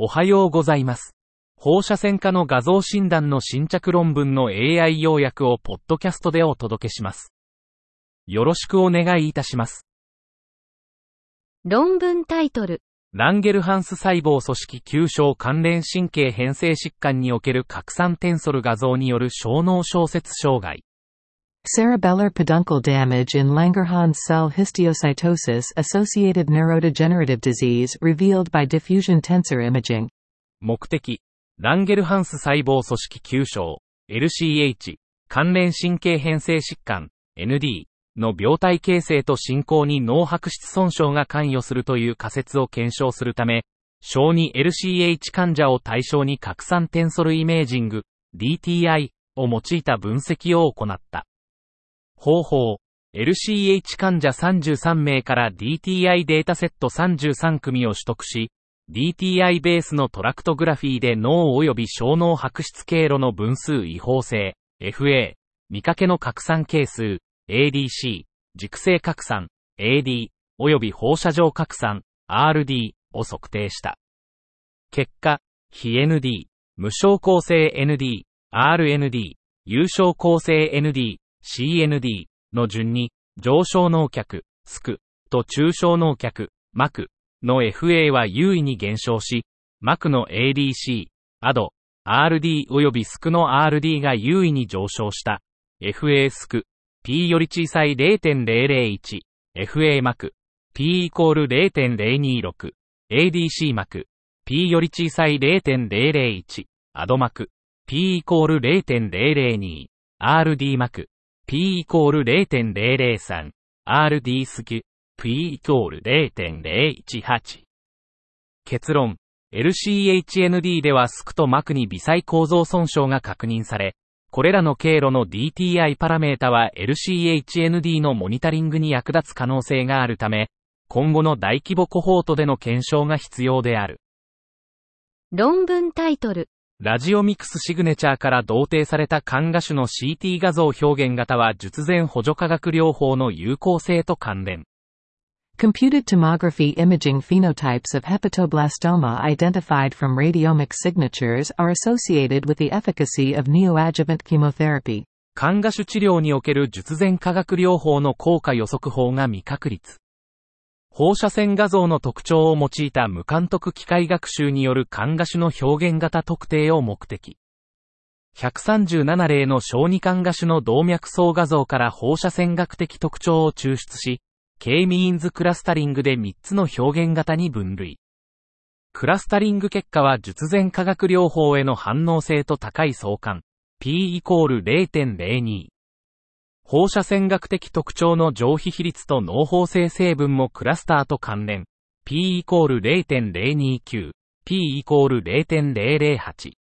おはようございます。放射線科の画像診断の新着論文の AI 要約をポッドキャストでお届けします。よろしくお願いいたします。論文タイトル。ランゲルハンス細胞組織急症関連神経変性疾患における拡散テンソル画像による小脳小節障害。Cerebellar peduncle damage in Langerhans cell histiocytosis associated neurodegenerative disease revealed by diffusion tensor imaging. 目的、ランゲルハンス細胞組織急症、LCH、関連神経変性疾患、ND の病態形成と進行に脳白質損傷が関与するという仮説を検証するため、小児 LCH 患者を対象に拡散テンソルイメージング、DTI を用いた分析を行った。方法、LCH 患者33名から DTI データセット33組を取得し、DTI ベースのトラクトグラフィーで脳及び小脳白質経路の分数違法性、FA、見かけの拡散係数、ADC、軸性拡散、AD、及び放射状拡散、RD を測定した。結果、非 ND、無症候性 ND、RND、有症候性 ND、CND の順に、上昇脳脚、スク、と中小脳脚、マクの FA は優位に減少し、マクの ADC、アド、RD 及びスクの RD が優位に上昇した。FA スク、P より小さい0.001、FA マク、P イコール0.026、ADC マク、P より小さい0.001、アドマク、P イコール0.002、RD マク、P イコール0.003、RD スキュ、P イコール0.018。結論、LCHND ではスクとマクに微細構造損傷が確認され、これらの経路の DTI パラメータは LCHND のモニタリングに役立つ可能性があるため、今後の大規模コホートでの検証が必要である。論文タイトル。ラジオミクスシグネチャーから同定された肝芽種の CT 画像表現型は術前補助化学療法の有効性と関連。Computed tomography imaging phenotypes of hepatoblastoma identified from radiomic signatures are associated with the efficacy of neoadjuvant chemotherapy. 肝芽種治療における術前化学療法の効果予測法が未確立。放射線画像の特徴を用いた無監督機械学習による肝芽種の表現型特定を目的。137例の小児肝芽種の動脈層画像から放射線学的特徴を抽出し、K ミーンズクラスタリングで3つの表現型に分類。クラスタリング結果は術前化学療法への反応性と高い相関。P イコール0.02。放射線学的特徴の上皮比率と脳包性成分もクラスターと関連。P イコール0.029。P イコール0.008。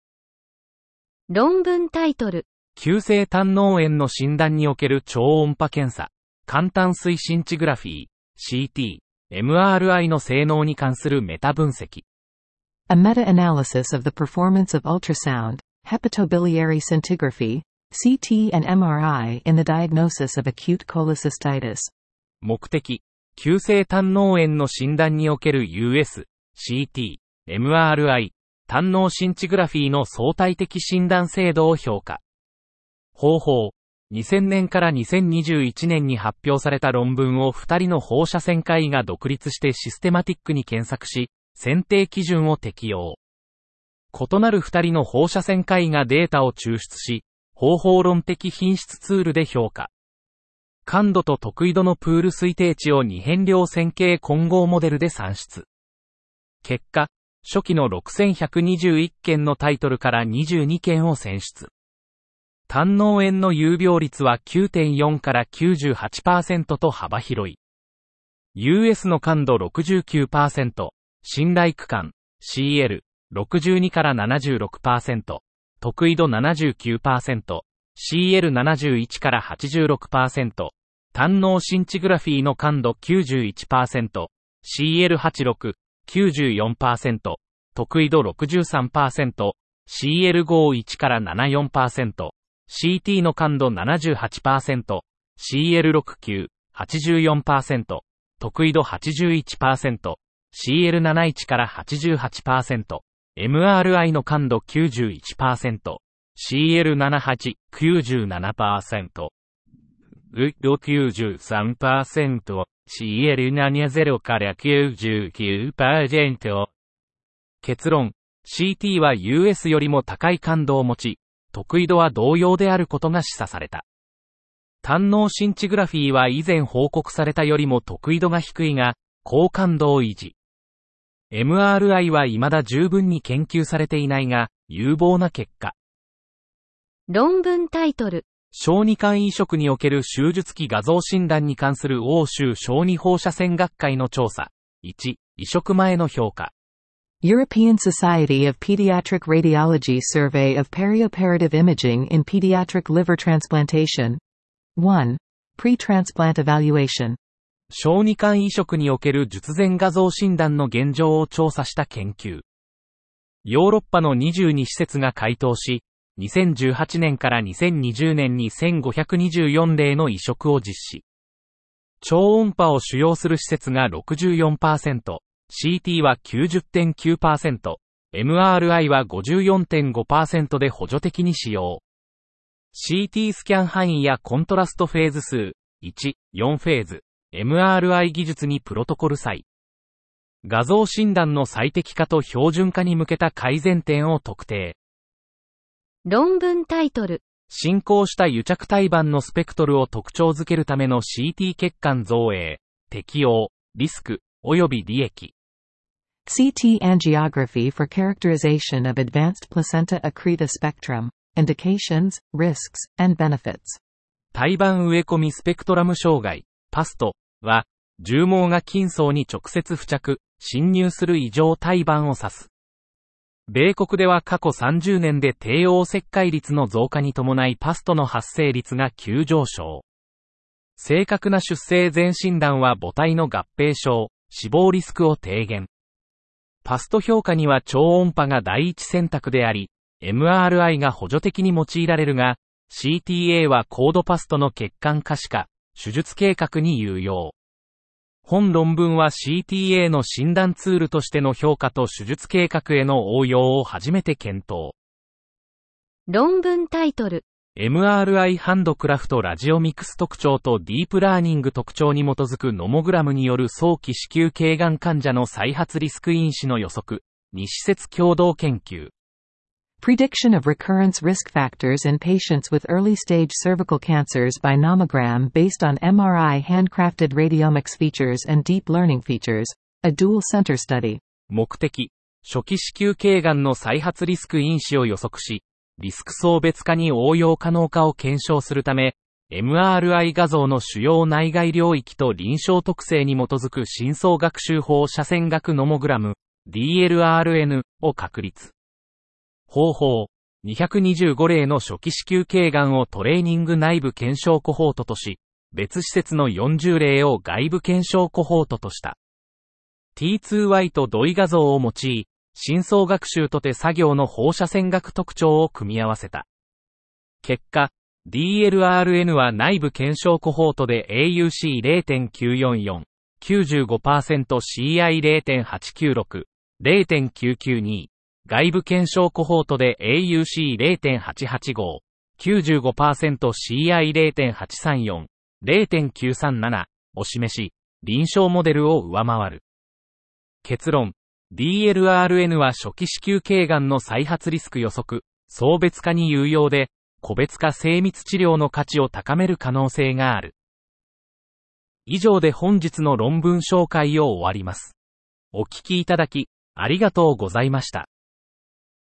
論文タイトル。急性胆脳炎の診断における超音波検査。簡単推進チグラフィー、CT、MRI の性能に関するメタ分析。A meta-analysis of the performance of ultrasound, hepatobiliary scintigraphy, CT and MRI in the diagnosis of acute cholecystitis. 目的、急性胆脳炎の診断における US、CT、MRI、胆脳シンチグラフィーの相対的診断精度を評価。方法、2000年から2021年に発表された論文を2人の放射線科医が独立してシステマティックに検索し、選定基準を適用。異なる2人の放射線科医がデータを抽出し、方法論的品質ツールで評価。感度と得意度のプール推定値を二変量線形混合モデルで算出。結果、初期の6121件のタイトルから22件を選出。胆脳炎の有病率は9.4から98%と幅広い。US の感度69%、信頼区間、CL、62から76%、得意度79%、CL71 から86%、胆脳シンチグラフィーの感度91%、CL86、94%、得意度63%、CL51 から74%、CT の感度78%、CL69、84%、得意度81%、CL71 から88%、MRI の感度91%、CL78、97%、ウッド93%、CL70 から99%。結論、CT は US よりも高い感度を持ち、得意度は同様であることが示唆された。胆脳シンチグラフィーは以前報告されたよりも得意度が低いが、高感度を維持。MRI は未だ十分に研究されていないが、有望な結果。論文タイトル。小児肝移植における手術期画像診断に関する欧州小児放射線学会の調査。1、移植前の評価。European Society of Pediatric Radiology Survey of Perioperative Imaging in Pediatric Liver Transplantation. 1. Pre-transplant evaluation. 小児肝移植における術前画像診断の現状を調査した研究。ヨーロッパの22施設が回答し、2018年から2020年に1524例の移植を実施。超音波を主要する施設が64%、CT は90.9%、MRI は54.5%で補助的に使用。CT スキャン範囲やコントラストフェーズ数、1、4フェーズ、MRI 技術にプロトコル際。画像診断の最適化と標準化に向けた改善点を特定。論文タイトル。進行した癒着胎盤のスペクトルを特徴づけるための CT 血管造影、適用、リスク、及び利益。CT angiography for characterization of advanced placenta accreta spectrum, indications, risks, and benefits. 胎盤植え込みスペクトラム障害、パストは、重毛が筋層に直接付着、侵入する異常胎盤を指す。米国では過去30年で帝王切開率の増加に伴いパストの発生率が急上昇。正確な出生前診断は母体の合併症、死亡リスクを低減。パスト評価には超音波が第一選択であり、MRI が補助的に用いられるが、CTA はコードパストの血管可視化、手術計画に有用。本論文は CTA の診断ツールとしての評価と手術計画への応用を初めて検討。論文タイトル。MRI ハンドクラフトラジオミクス特徴とディープラーニング特徴に基づくノモグラムによる早期子宮頸がん患者の再発リスク因子の予測、2施設共同研究。Prediction of recurrence risk factors in patients with early stage cervical cancers by nomogram based on MRI handcrafted radiomics features and deep learning features, a dual center study. 目的、初期子宮頸がんの再発リスク因子を予測し、リスク層別化に応用可能かを検証するため、MRI 画像の主要内外領域と臨床特性に基づく深層学習法斜線学ノモグラム、DLRN を確立。方法、225例の初期子宮頸がんをトレーニング内部検証コホートとし、別施設の40例を外部検証コホートとした。T2Y と土井画像を用い、深層学習とて作業の放射線学特徴を組み合わせた。結果、DLRN は内部検証コホートで AUC0.944、95%CI0.896、0.992、外部検証コホートで AUC0.885、95%CI0.834、0.937を示し、臨床モデルを上回る。結論、DLRN は初期子宮頸がんの再発リスク予測、層別化に有用で、個別化精密治療の価値を高める可能性がある。以上で本日の論文紹介を終わります。お聞きいただき、ありがとうございました。